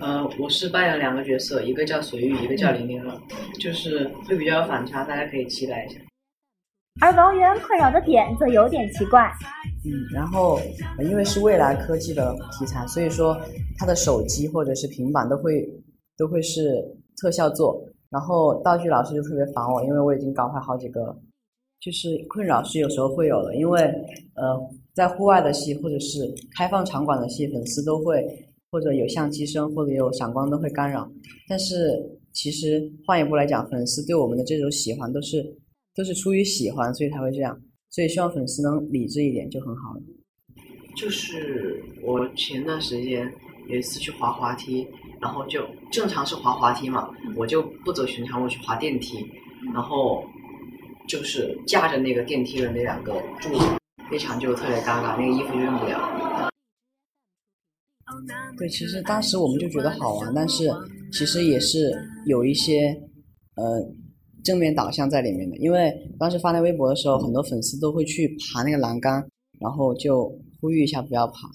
呃，我是扮演两个角色，一个叫随遇，一个叫零零二，就是会比较有反差，大家可以期待一下。而王源困扰的点则有点奇怪。嗯，然后因为是未来科技的题材，所以说他的手机或者是平板都会都会是特效做，然后道具老师就特别烦我，因为我已经搞坏好几个了。就是困扰是有时候会有的，因为呃，在户外的戏或者是开放场馆的戏，粉丝都会或者有相机声或者有闪光灯会干扰。但是其实换一步来讲，粉丝对我们的这种喜欢都是都是出于喜欢，所以才会这样。所以希望粉丝能理智一点就很好了。就是我前段时间有一次去滑滑梯，然后就正常是滑滑梯嘛，我就不走寻常路去滑电梯，然后。就是架着那个电梯的那两个柱子，非常就特别尴尬，那个衣服就用不了。对，其实当时我们就觉得好玩，但是其实也是有一些呃正面导向在里面的。因为当时发那微博的时候，很多粉丝都会去爬那个栏杆，然后就呼吁一下不要爬。